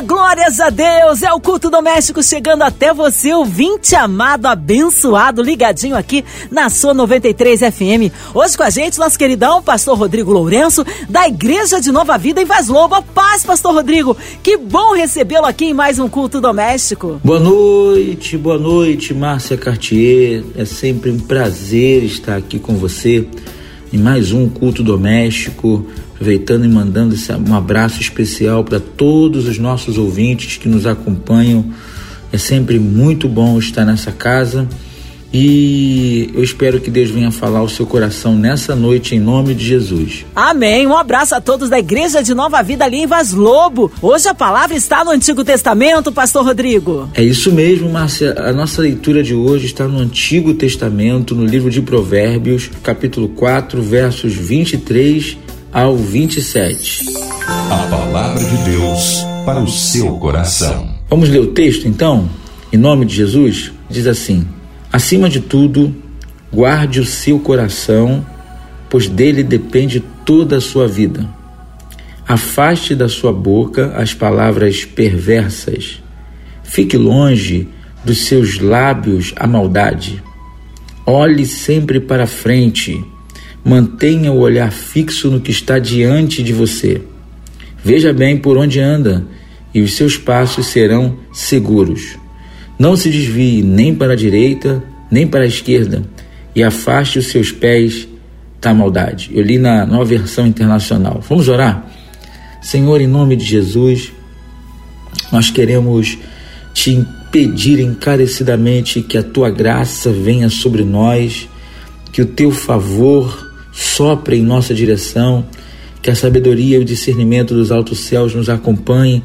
Glórias a Deus! É o culto doméstico chegando até você, ouvinte amado, abençoado, ligadinho aqui na sua 93 FM. Hoje com a gente, nosso queridão, pastor Rodrigo Lourenço, da Igreja de Nova Vida em Vaz Lobo. Paz, pastor Rodrigo! Que bom recebê-lo aqui em mais um culto doméstico. Boa noite, boa noite, Márcia Cartier. É sempre um prazer estar aqui com você em mais um culto doméstico aproveitando e mandando um abraço especial para todos os nossos ouvintes que nos acompanham. É sempre muito bom estar nessa casa e eu espero que Deus venha falar o seu coração nessa noite em nome de Jesus. Amém. Um abraço a todos da Igreja de Nova Vida ali em Vaz Lobo. Hoje a palavra está no Antigo Testamento, Pastor Rodrigo. É isso mesmo, Márcia. A nossa leitura de hoje está no Antigo Testamento, no livro de Provérbios, capítulo 4, versos 23 ao 27. A palavra de Deus para o seu coração. Vamos ler o texto então? Em nome de Jesus, diz assim: Acima de tudo, guarde o seu coração, pois dele depende toda a sua vida. Afaste da sua boca as palavras perversas. Fique longe dos seus lábios a maldade. Olhe sempre para frente Mantenha o olhar fixo no que está diante de você. Veja bem por onde anda e os seus passos serão seguros. Não se desvie nem para a direita nem para a esquerda e afaste os seus pés da maldade. Eu li na nova versão internacional. Vamos orar? Senhor, em nome de Jesus, nós queremos te pedir encarecidamente que a tua graça venha sobre nós, que o teu favor sopre em nossa direção, que a sabedoria e o discernimento dos altos céus nos acompanhem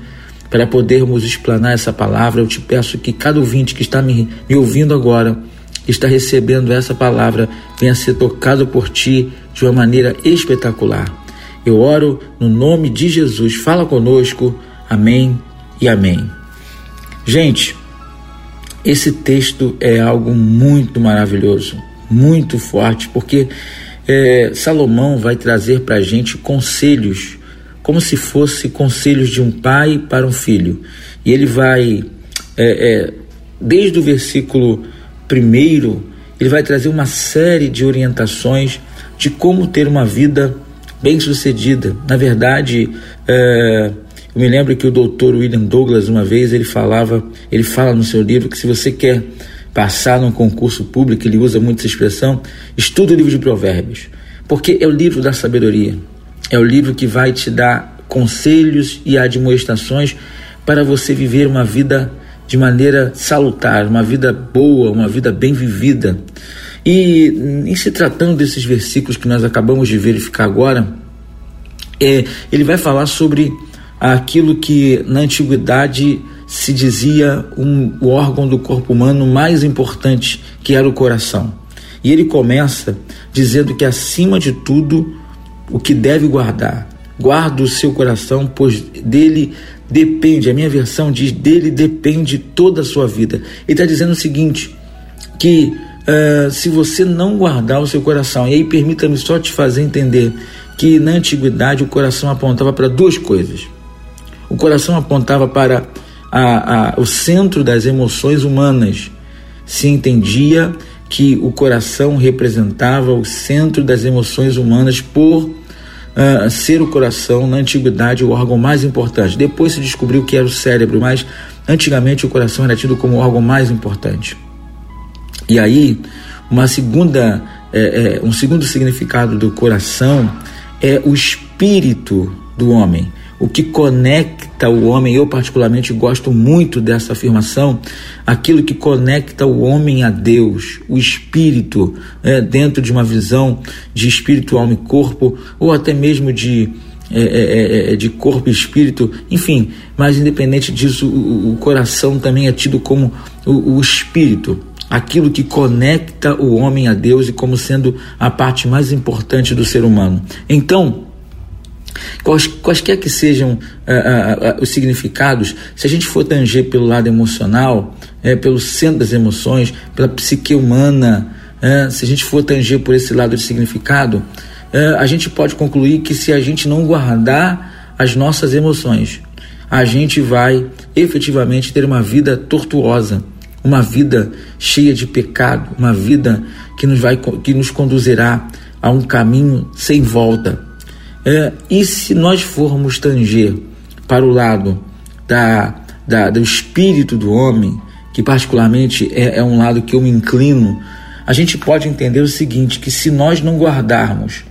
para podermos explanar essa palavra. Eu te peço que cada ouvinte que está me, me ouvindo agora, que está recebendo essa palavra, venha ser tocado por ti de uma maneira espetacular. Eu oro no nome de Jesus. Fala conosco. Amém e amém. Gente, esse texto é algo muito maravilhoso, muito forte, porque é, Salomão vai trazer para a gente conselhos, como se fosse conselhos de um pai para um filho. E ele vai, é, é, desde o versículo primeiro, ele vai trazer uma série de orientações de como ter uma vida bem-sucedida. Na verdade, é, eu me lembro que o doutor William Douglas, uma vez, ele falava, ele fala no seu livro que se você quer passar num concurso público, ele usa muito essa expressão, estuda o livro de Provérbios, porque é o livro da sabedoria, é o livro que vai te dar conselhos e admoestações para você viver uma vida de maneira salutar, uma vida boa, uma vida bem vivida. E em se tratando desses versículos que nós acabamos de verificar agora, é, ele vai falar sobre aquilo que na antiguidade se dizia um, o órgão do corpo humano mais importante, que era o coração. E ele começa dizendo que acima de tudo, o que deve guardar, guarda o seu coração, pois dele depende, a minha versão diz, dele depende toda a sua vida. Ele está dizendo o seguinte, que uh, se você não guardar o seu coração, e aí permita-me só te fazer entender que na antiguidade o coração apontava para duas coisas. O coração apontava para a, a, o centro das emoções humanas. Se entendia que o coração representava o centro das emoções humanas por uh, ser o coração, na antiguidade, o órgão mais importante. Depois se descobriu que era o cérebro, mas antigamente o coração era tido como o órgão mais importante. E aí, uma segunda, é, é, um segundo significado do coração é o espírito do homem o que conecta o homem, eu particularmente gosto muito dessa afirmação, aquilo que conecta o homem a Deus, o espírito, é, dentro de uma visão de espírito, alma e corpo, ou até mesmo de, é, é, é, é de corpo e espírito, enfim, mas independente disso, o, o coração também é tido como o, o espírito, aquilo que conecta o homem a Deus e como sendo a parte mais importante do ser humano. Então, Quais, quaisquer que sejam uh, uh, uh, os significados, se a gente for tanger pelo lado emocional, é, pelo centro das emoções, pela psique humana, é, se a gente for tanger por esse lado de significado, é, a gente pode concluir que se a gente não guardar as nossas emoções, a gente vai efetivamente ter uma vida tortuosa, uma vida cheia de pecado, uma vida que nos, vai, que nos conduzirá a um caminho sem volta. É, e se nós formos tanger para o lado da, da, do espírito do homem, que particularmente é, é um lado que eu me inclino, a gente pode entender o seguinte: que se nós não guardarmos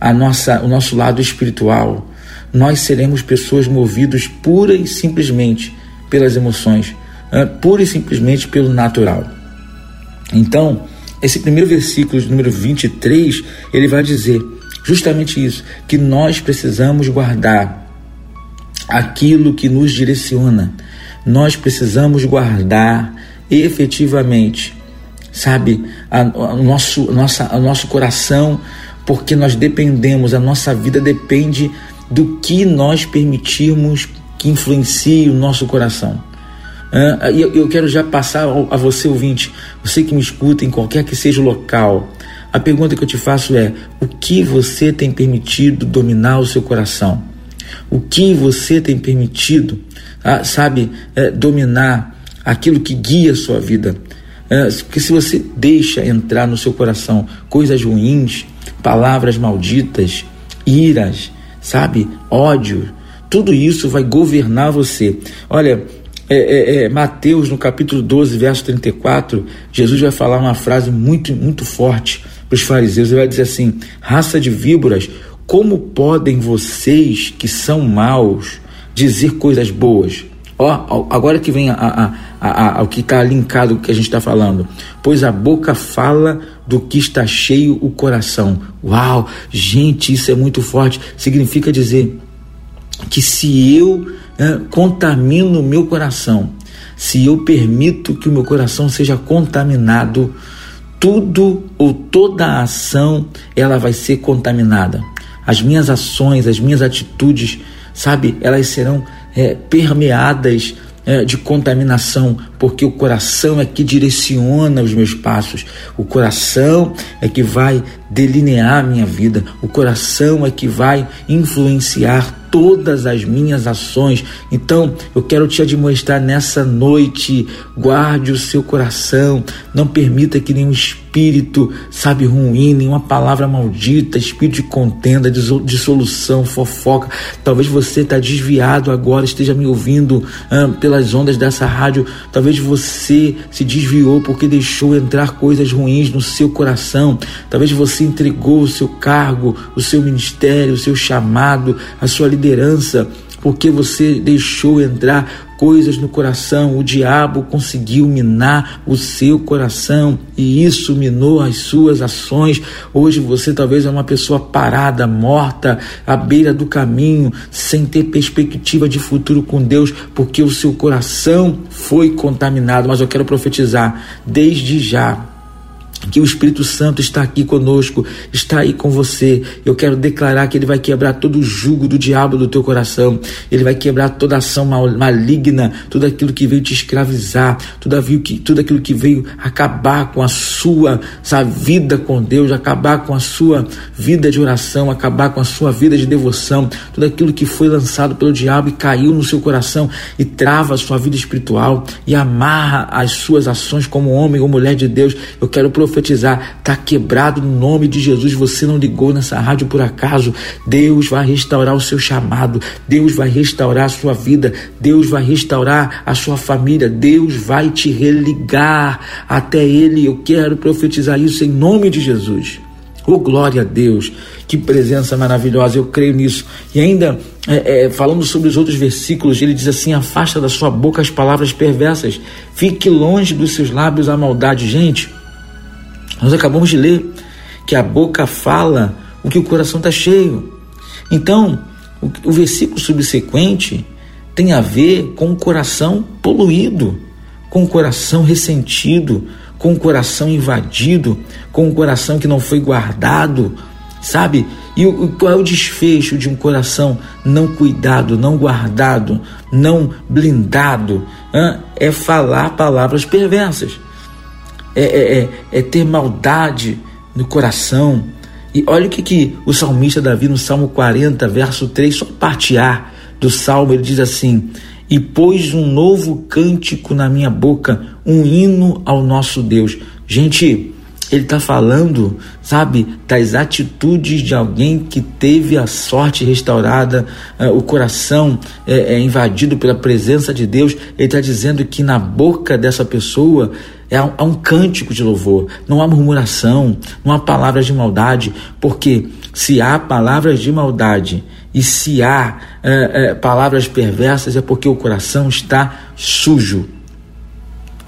a nossa, o nosso lado espiritual, nós seremos pessoas movidas pura e simplesmente pelas emoções, é, pura e simplesmente pelo natural. Então, esse primeiro versículo, número 23, ele vai dizer justamente isso, que nós precisamos guardar aquilo que nos direciona. Nós precisamos guardar efetivamente, sabe, a, a nosso, nossa, nosso coração, porque nós dependemos, a nossa vida depende do que nós permitirmos que influencie o nosso coração. Eu, eu quero já passar a você, ouvinte, você que me escuta em qualquer que seja o local, a pergunta que eu te faço é: o que você tem permitido dominar o seu coração? O que você tem permitido, ah, sabe, é, dominar aquilo que guia a sua vida? É, porque se você deixa entrar no seu coração coisas ruins, palavras malditas, iras, sabe, ódio, tudo isso vai governar você. Olha, é, é, é, Mateus, no capítulo 12, verso 34, Jesus vai falar uma frase muito, muito forte para os fariseus. Ele vai dizer assim: raça de víboras, como podem vocês que são maus dizer coisas boas? Ó, agora que vem a, a, a, a, o que está linkado o que a gente está falando. Pois a boca fala do que está cheio o coração. Uau, gente, isso é muito forte. Significa dizer que se eu é, contamino o meu coração, se eu permito que o meu coração seja contaminado, tudo ou toda a ação ela vai ser contaminada. As minhas ações, as minhas atitudes, sabe, elas serão é, permeadas é, de contaminação, porque o coração é que direciona os meus passos, o coração é que vai delinear a minha vida, o coração é que vai influenciar todas as minhas ações. Então, eu quero te admoestar nessa noite, guarde o seu coração, não permita que nenhum espírito, sabe, ruim, nenhuma palavra maldita, espírito de contenda, dissolução, fofoca. Talvez você está desviado agora, esteja me ouvindo ah, pelas ondas dessa rádio. Talvez você se desviou porque deixou entrar coisas ruins no seu coração. Talvez você entregou o seu cargo, o seu ministério, o seu chamado, a sua liderança liderança, porque você deixou entrar coisas no coração. O diabo conseguiu minar o seu coração e isso minou as suas ações. Hoje você talvez é uma pessoa parada, morta, à beira do caminho, sem ter perspectiva de futuro com Deus, porque o seu coração foi contaminado. Mas eu quero profetizar desde já que o Espírito Santo está aqui conosco, está aí com você. Eu quero declarar que ele vai quebrar todo o jugo do diabo do teu coração. Ele vai quebrar toda ação maligna, tudo aquilo que veio te escravizar, tudo aquilo que, tudo aquilo que veio acabar com a sua vida com Deus, acabar com a sua vida de oração, acabar com a sua vida de devoção, tudo aquilo que foi lançado pelo diabo e caiu no seu coração e trava a sua vida espiritual e amarra as suas ações como homem ou mulher de Deus. Eu quero profetizar profetizar, está quebrado no nome de Jesus. Você não ligou nessa rádio por acaso. Deus vai restaurar o seu chamado, Deus vai restaurar a sua vida, Deus vai restaurar a sua família, Deus vai te religar até Ele. Eu quero profetizar isso em nome de Jesus. Oh, glória a Deus, que presença maravilhosa, eu creio nisso. E ainda, é, é, falando sobre os outros versículos, ele diz assim: afasta da sua boca as palavras perversas, fique longe dos seus lábios a maldade. Gente, nós acabamos de ler que a boca fala o que o coração está cheio. Então, o, o versículo subsequente tem a ver com o coração poluído, com o coração ressentido, com o coração invadido, com o coração que não foi guardado, sabe? E o, qual é o desfecho de um coração não cuidado, não guardado, não blindado? Hein? É falar palavras perversas, é, é, é, é ter maldade no coração. E olha o que, que o salmista Davi, no Salmo 40, verso 3, só parte A do salmo, ele diz assim: E pôs um novo cântico na minha boca, um hino ao nosso Deus. Gente, ele está falando, sabe, das atitudes de alguém que teve a sorte restaurada, uh, o coração é, é, invadido pela presença de Deus. Ele está dizendo que na boca dessa pessoa há um cântico de louvor, não há murmuração, não há palavras de maldade, porque se há palavras de maldade e se há é, é, palavras perversas é porque o coração está sujo.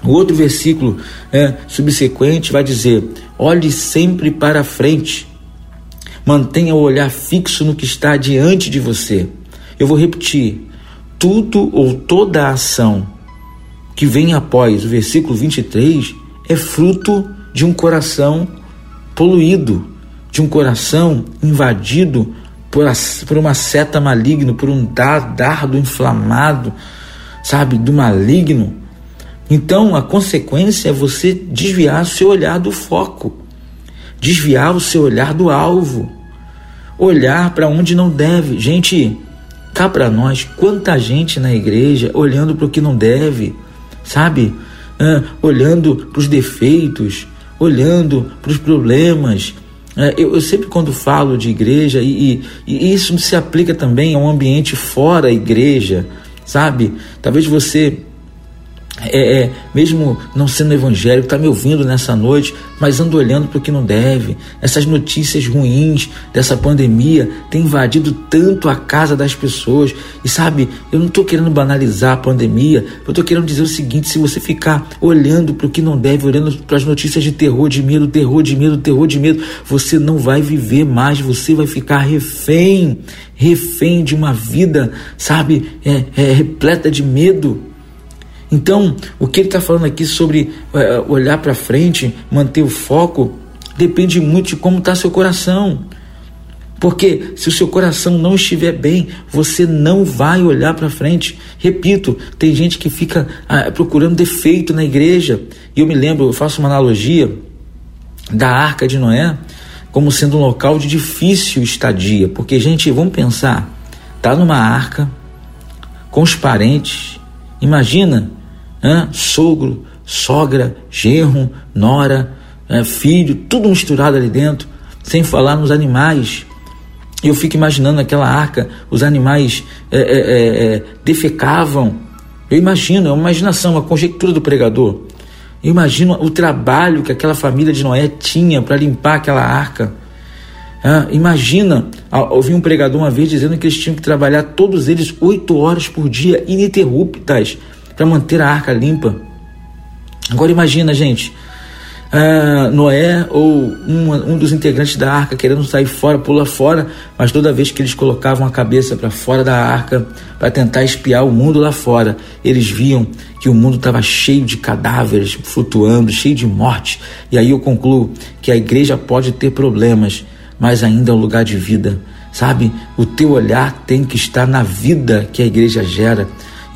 O outro versículo é, subsequente vai dizer: olhe sempre para frente, mantenha o olhar fixo no que está diante de você. Eu vou repetir: tudo ou toda ação que vem após o versículo 23 é fruto de um coração poluído, de um coração invadido por, por uma seta maligna, por um dardo inflamado, sabe, do maligno então a consequência é você desviar o seu olhar do foco, desviar o seu olhar do alvo, olhar para onde não deve. Gente, cá para nós, quanta gente na igreja olhando para o que não deve, sabe? Ah, olhando para os defeitos, olhando para os problemas. Ah, eu, eu, sempre quando falo de igreja, e, e, e isso se aplica também a um ambiente fora a igreja, sabe? Talvez você é, é, mesmo não sendo evangélico, está me ouvindo nessa noite, mas ando olhando para o que não deve. Essas notícias ruins dessa pandemia têm invadido tanto a casa das pessoas. E sabe, eu não estou querendo banalizar a pandemia, eu estou querendo dizer o seguinte: se você ficar olhando para o que não deve, olhando para as notícias de terror, de medo, terror, de medo, terror, de medo, você não vai viver mais, você vai ficar refém, refém de uma vida, sabe, é, é repleta de medo. Então, o que ele está falando aqui sobre é, olhar para frente, manter o foco, depende muito de como está seu coração. Porque se o seu coração não estiver bem, você não vai olhar para frente. Repito, tem gente que fica ah, procurando defeito na igreja. E eu me lembro, eu faço uma analogia da arca de Noé como sendo um local de difícil estadia. Porque, gente, vamos pensar, tá numa arca com os parentes. Imagina Hã? sogro, sogra, genro, nora, é, filho, tudo misturado ali dentro, sem falar nos animais. Eu fico imaginando aquela arca, os animais é, é, é, é defecavam. Eu imagino, é uma imaginação, uma conjectura do pregador. Eu imagino o trabalho que aquela família de Noé tinha para limpar aquela arca. Ah, imagina, ouvi um pregador uma vez dizendo que eles tinham que trabalhar todos eles oito horas por dia, ininterruptas, para manter a arca limpa. Agora imagina, gente, uh, Noé ou um, um dos integrantes da arca querendo sair fora, pula fora, mas toda vez que eles colocavam a cabeça para fora da arca para tentar espiar o mundo lá fora, eles viam que o mundo estava cheio de cadáveres flutuando, cheio de morte. E aí eu concluo que a igreja pode ter problemas, mas ainda é um lugar de vida. Sabe, o teu olhar tem que estar na vida que a igreja gera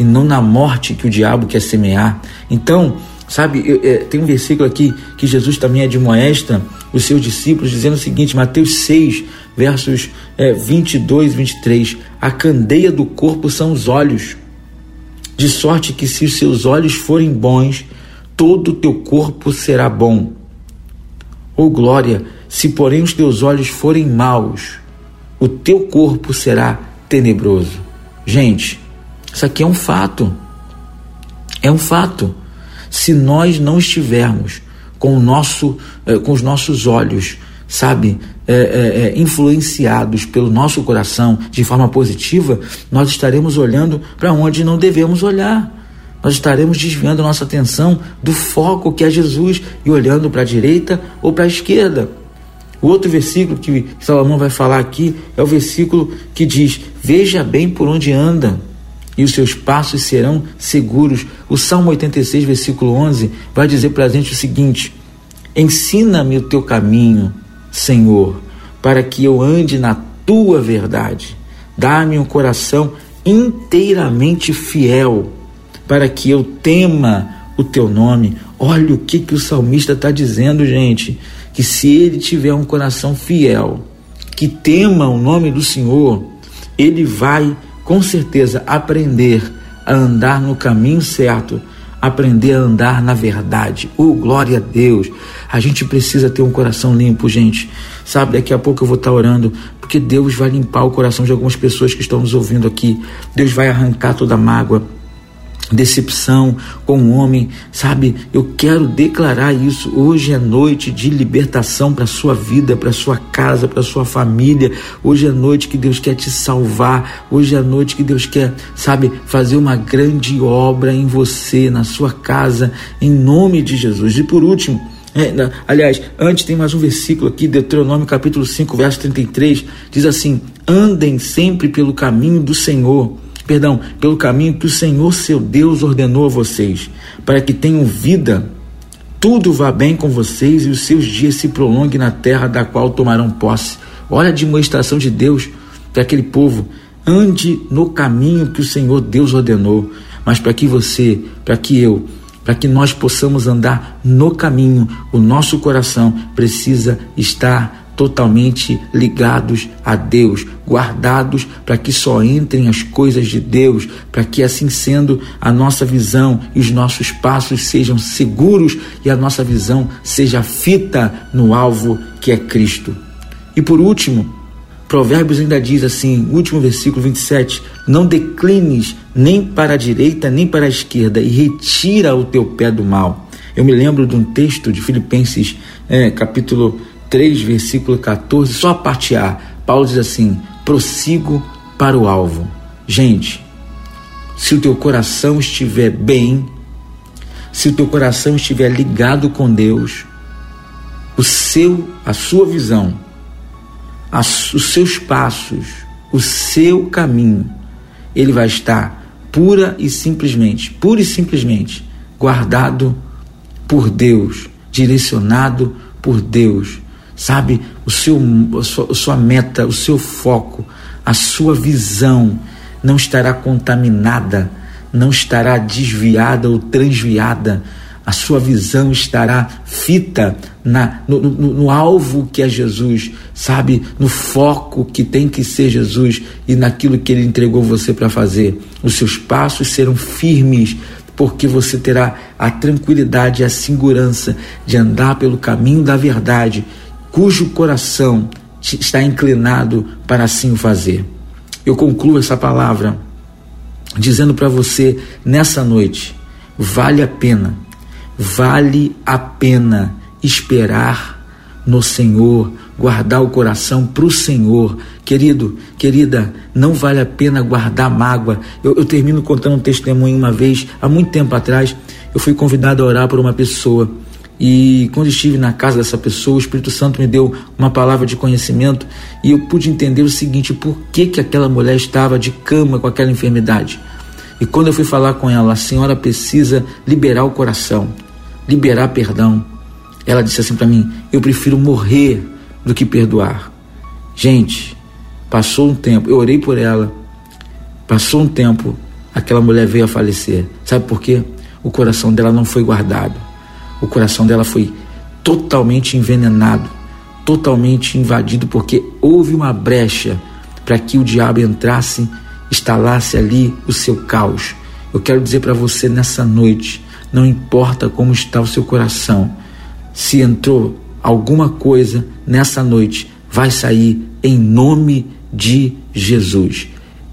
e não na morte que o diabo quer semear. Então, sabe, eu, é, tem um versículo aqui que Jesus também admoesta os seus discípulos, dizendo o seguinte, Mateus 6, versos é, 22 e 23: A candeia do corpo são os olhos, de sorte que se os seus olhos forem bons, todo o teu corpo será bom. Ou oh, glória, se porém os teus olhos forem maus, o teu corpo será tenebroso. Gente, isso aqui é um fato. É um fato. Se nós não estivermos com, o nosso, eh, com os nossos olhos, sabe, é, é, influenciados pelo nosso coração de forma positiva, nós estaremos olhando para onde não devemos olhar. Nós estaremos desviando nossa atenção do foco que é Jesus e olhando para a direita ou para a esquerda. O outro versículo que Salomão vai falar aqui é o versículo que diz: Veja bem por onde anda e os seus passos serão seguros. O Salmo 86, versículo 11, vai dizer para a gente o seguinte: Ensina-me o teu caminho, Senhor, para que eu ande na tua verdade. Dá-me um coração inteiramente fiel, para que eu tema o teu nome. Olha o que, que o salmista está dizendo, gente. Que se ele tiver um coração fiel, que tema o nome do Senhor, ele vai com certeza aprender a andar no caminho certo, aprender a andar na verdade. Oh, glória a Deus! A gente precisa ter um coração limpo, gente. Sabe, daqui a pouco eu vou estar orando, porque Deus vai limpar o coração de algumas pessoas que estão nos ouvindo aqui. Deus vai arrancar toda a mágoa decepção com o homem, sabe? Eu quero declarar isso. Hoje é noite de libertação para sua vida, para sua casa, para sua família. Hoje é noite que Deus quer te salvar. Hoje é noite que Deus quer, sabe, fazer uma grande obra em você, na sua casa, em nome de Jesus. E por último, é, aliás, antes tem mais um versículo aqui, Deuteronômio capítulo 5, verso 33, diz assim: andem sempre pelo caminho do Senhor perdão, pelo caminho que o Senhor seu Deus ordenou a vocês, para que tenham vida, tudo vá bem com vocês e os seus dias se prolonguem na terra da qual tomarão posse. Olha a demonstração de Deus para aquele povo. Ande no caminho que o Senhor Deus ordenou, mas para que você, para que eu, para que nós possamos andar no caminho, o nosso coração precisa estar totalmente ligados a Deus, guardados para que só entrem as coisas de Deus, para que assim sendo a nossa visão e os nossos passos sejam seguros e a nossa visão seja fita no alvo que é Cristo. E por último, Provérbios ainda diz assim, último versículo 27, não declines nem para a direita nem para a esquerda e retira o teu pé do mal. Eu me lembro de um texto de Filipenses, é, capítulo 3, versículo 14, só a parte A, Paulo diz assim: prossigo para o alvo. Gente, se o teu coração estiver bem, se o teu coração estiver ligado com Deus, o seu, a sua visão, as, os seus passos, o seu caminho, ele vai estar pura e simplesmente, pura e simplesmente guardado por Deus, direcionado por Deus sabe? O seu, a sua, a sua meta, o seu foco, a sua visão não estará contaminada, não estará desviada ou transviada. A sua visão estará fita na, no, no, no, alvo que é Jesus, sabe? No foco que tem que ser Jesus e naquilo que Ele entregou você para fazer. Os seus passos serão firmes, porque você terá a tranquilidade e a segurança de andar pelo caminho da verdade cujo coração está inclinado para assim o fazer. Eu concluo essa palavra dizendo para você nessa noite: vale a pena, vale a pena esperar no Senhor, guardar o coração para o Senhor. Querido, querida, não vale a pena guardar mágoa. Eu, eu termino contando um testemunho uma vez, há muito tempo atrás, eu fui convidado a orar por uma pessoa e quando estive na casa dessa pessoa, o Espírito Santo me deu uma palavra de conhecimento e eu pude entender o seguinte: por que, que aquela mulher estava de cama com aquela enfermidade? E quando eu fui falar com ela, a senhora precisa liberar o coração, liberar perdão. Ela disse assim para mim: eu prefiro morrer do que perdoar. Gente, passou um tempo, eu orei por ela, passou um tempo, aquela mulher veio a falecer. Sabe por quê? O coração dela não foi guardado o coração dela foi totalmente envenenado, totalmente invadido, porque houve uma brecha para que o diabo entrasse, instalasse ali o seu caos. Eu quero dizer para você nessa noite: não importa como está o seu coração, se entrou alguma coisa nessa noite, vai sair em nome de Jesus.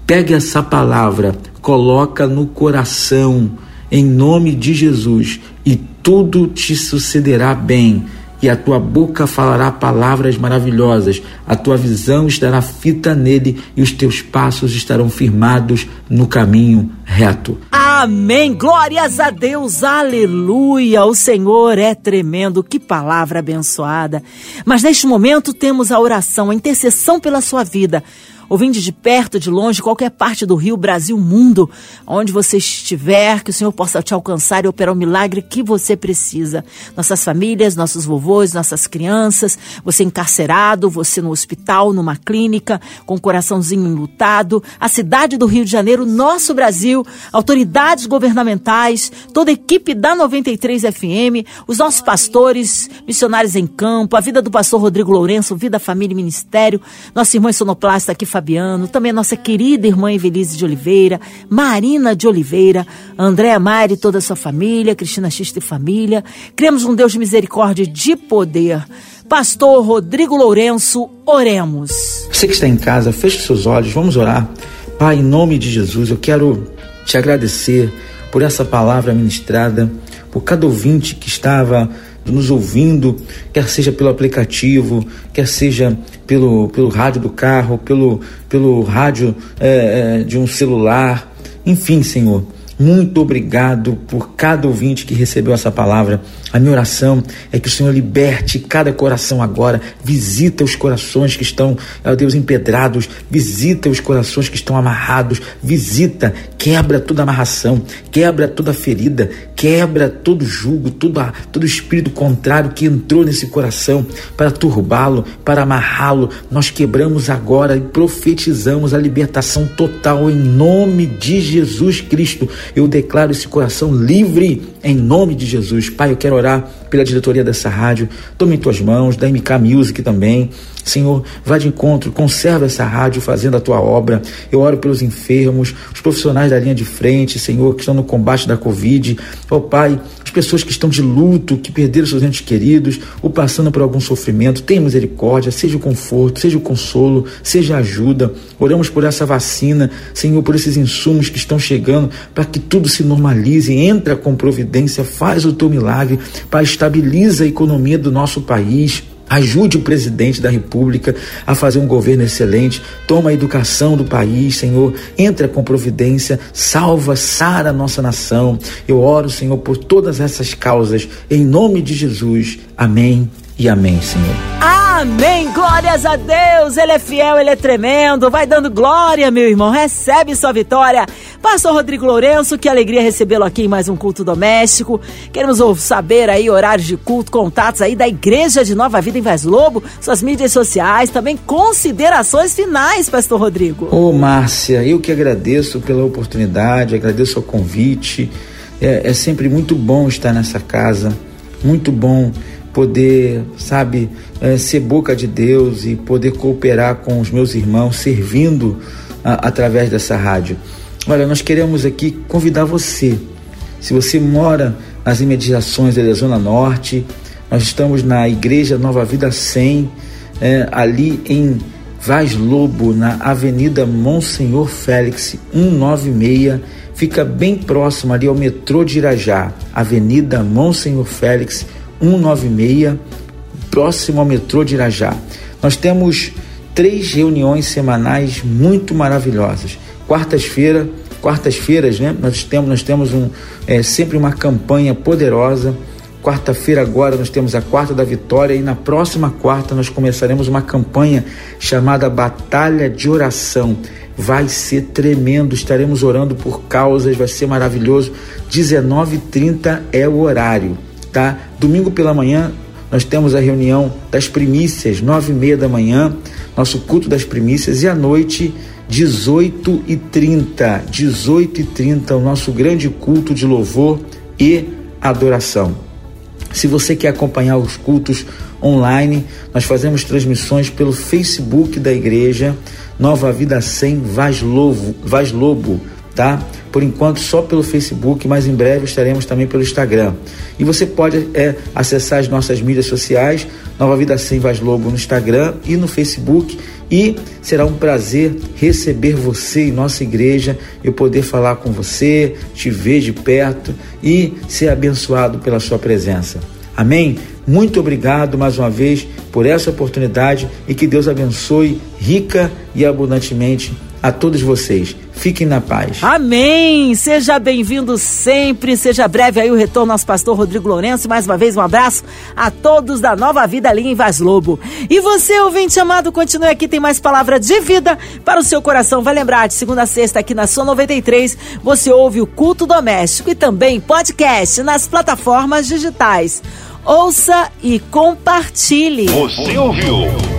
Pegue essa palavra, coloca no coração, em nome de Jesus, e tudo te sucederá bem, e a tua boca falará palavras maravilhosas, a tua visão estará fita nele, e os teus passos estarão firmados no caminho reto. Amém. Glórias a Deus. Aleluia. O Senhor é tremendo. Que palavra abençoada. Mas neste momento temos a oração, a intercessão pela sua vida. Ouvindo de perto, de longe, qualquer parte do Rio, Brasil, mundo, onde você estiver, que o Senhor possa te alcançar e operar o milagre que você precisa. Nossas famílias, nossos vovôs, nossas crianças, você encarcerado, você no hospital, numa clínica, com o coraçãozinho enlutado, a cidade do Rio de Janeiro, nosso Brasil, autoridades governamentais, toda a equipe da 93 FM, os nossos pastores, missionários em campo, a vida do pastor Rodrigo Lourenço, Vida, Família e Ministério, nossa irmã sonoplasta aqui, Fabiano, também a nossa querida irmã Evelise de Oliveira, Marina de Oliveira, Andréa Mari e toda a sua família, Cristina Xista e família. Cremos um Deus de misericórdia e de poder. Pastor Rodrigo Lourenço, oremos. Você que está em casa, feche seus olhos, vamos orar. Pai, em nome de Jesus, eu quero te agradecer por essa palavra ministrada, por cada ouvinte que estava nos ouvindo, quer seja pelo aplicativo, quer seja pelo, pelo rádio do carro, pelo, pelo rádio é, é, de um celular, enfim, Senhor. Muito obrigado por cada ouvinte que recebeu essa palavra. A minha oração é que o Senhor liberte cada coração agora. Visita os corações que estão, ó Deus, empedrados. Visita os corações que estão amarrados. Visita, quebra toda amarração, quebra toda ferida, quebra todo jugo, todo, todo espírito contrário que entrou nesse coração para turbá-lo, para amarrá-lo. Nós quebramos agora e profetizamos a libertação total em nome de Jesus Cristo. Eu declaro esse coração livre em nome de Jesus. Pai, eu quero orar pela diretoria dessa rádio. Tome em tuas mãos, da MK Music também. Senhor, vá de encontro, conserva essa rádio fazendo a tua obra. Eu oro pelos enfermos, os profissionais da linha de frente, Senhor, que estão no combate da Covid. Ó oh, Pai, as pessoas que estão de luto, que perderam seus entes queridos, ou passando por algum sofrimento, tenha misericórdia, seja o conforto, seja o consolo, seja a ajuda. Oramos por essa vacina, Senhor, por esses insumos que estão chegando, para que tudo se normalize, entra com providência, faz o teu milagre, Pai, estabiliza a economia do nosso país. Ajude o presidente da República a fazer um governo excelente. Toma a educação do país, Senhor. Entra com providência. Salva, sara a nossa nação. Eu oro, Senhor, por todas essas causas. Em nome de Jesus. Amém e amém, Senhor. Amém. Glórias a Deus. Ele é fiel, ele é tremendo. Vai dando glória, meu irmão. Recebe sua vitória. Pastor Rodrigo Lourenço, que alegria recebê-lo aqui em mais um culto doméstico. Queremos saber aí horários de culto, contatos aí da Igreja de Nova Vida em Vaz Lobo, suas mídias sociais, também considerações finais, Pastor Rodrigo. Ô, Márcia, eu que agradeço pela oportunidade, agradeço o convite. É, é sempre muito bom estar nessa casa, muito bom poder, sabe, é, ser boca de Deus e poder cooperar com os meus irmãos, servindo a, através dessa rádio. Olha, nós queremos aqui convidar você. Se você mora nas imediações da Zona Norte, nós estamos na Igreja Nova Vida 100, é, ali em Vaz Lobo, na Avenida Monsenhor Félix 196, fica bem próximo ali ao metrô de Irajá, Avenida Monsenhor Félix 196, próximo ao metrô de Irajá. Nós temos três reuniões semanais muito maravilhosas. Quartas-feira, quartas-feiras, né? Nós temos, nós temos um, é, sempre uma campanha poderosa. Quarta-feira agora nós temos a quarta da vitória e na próxima quarta nós começaremos uma campanha chamada Batalha de Oração. Vai ser tremendo, estaremos orando por causas, vai ser maravilhoso. 19h30 é o horário, tá? Domingo pela manhã nós temos a reunião das primícias, nove e meia da manhã, nosso culto das primícias, e à noite, 18 e 30, 18 e 30, o nosso grande culto de louvor e adoração. Se você quer acompanhar os cultos online, nós fazemos transmissões pelo Facebook da igreja Nova Vida 100 Vaz Lobo, Vaz Lobo tá? Por enquanto só pelo Facebook, mas em breve estaremos também pelo Instagram. E você pode é, acessar as nossas mídias sociais, Nova Vida Sem Vaz Lobo no Instagram e no Facebook. E será um prazer receber você em nossa igreja, eu poder falar com você, te ver de perto e ser abençoado pela sua presença. Amém? Muito obrigado mais uma vez por essa oportunidade e que Deus abençoe rica e abundantemente a todos vocês. Fiquem na paz. Amém! Seja bem-vindo sempre, seja breve aí o retorno nosso pastor Rodrigo Lourenço. Mais uma vez, um abraço a todos da Nova Vida ali em Vaz Lobo. E você, ouvinte amado, continue aqui, tem mais palavra de vida para o seu coração. Vai lembrar, de segunda a sexta aqui na sua 93, você ouve o culto doméstico e também podcast nas plataformas digitais. Ouça e compartilhe. Você ouviu?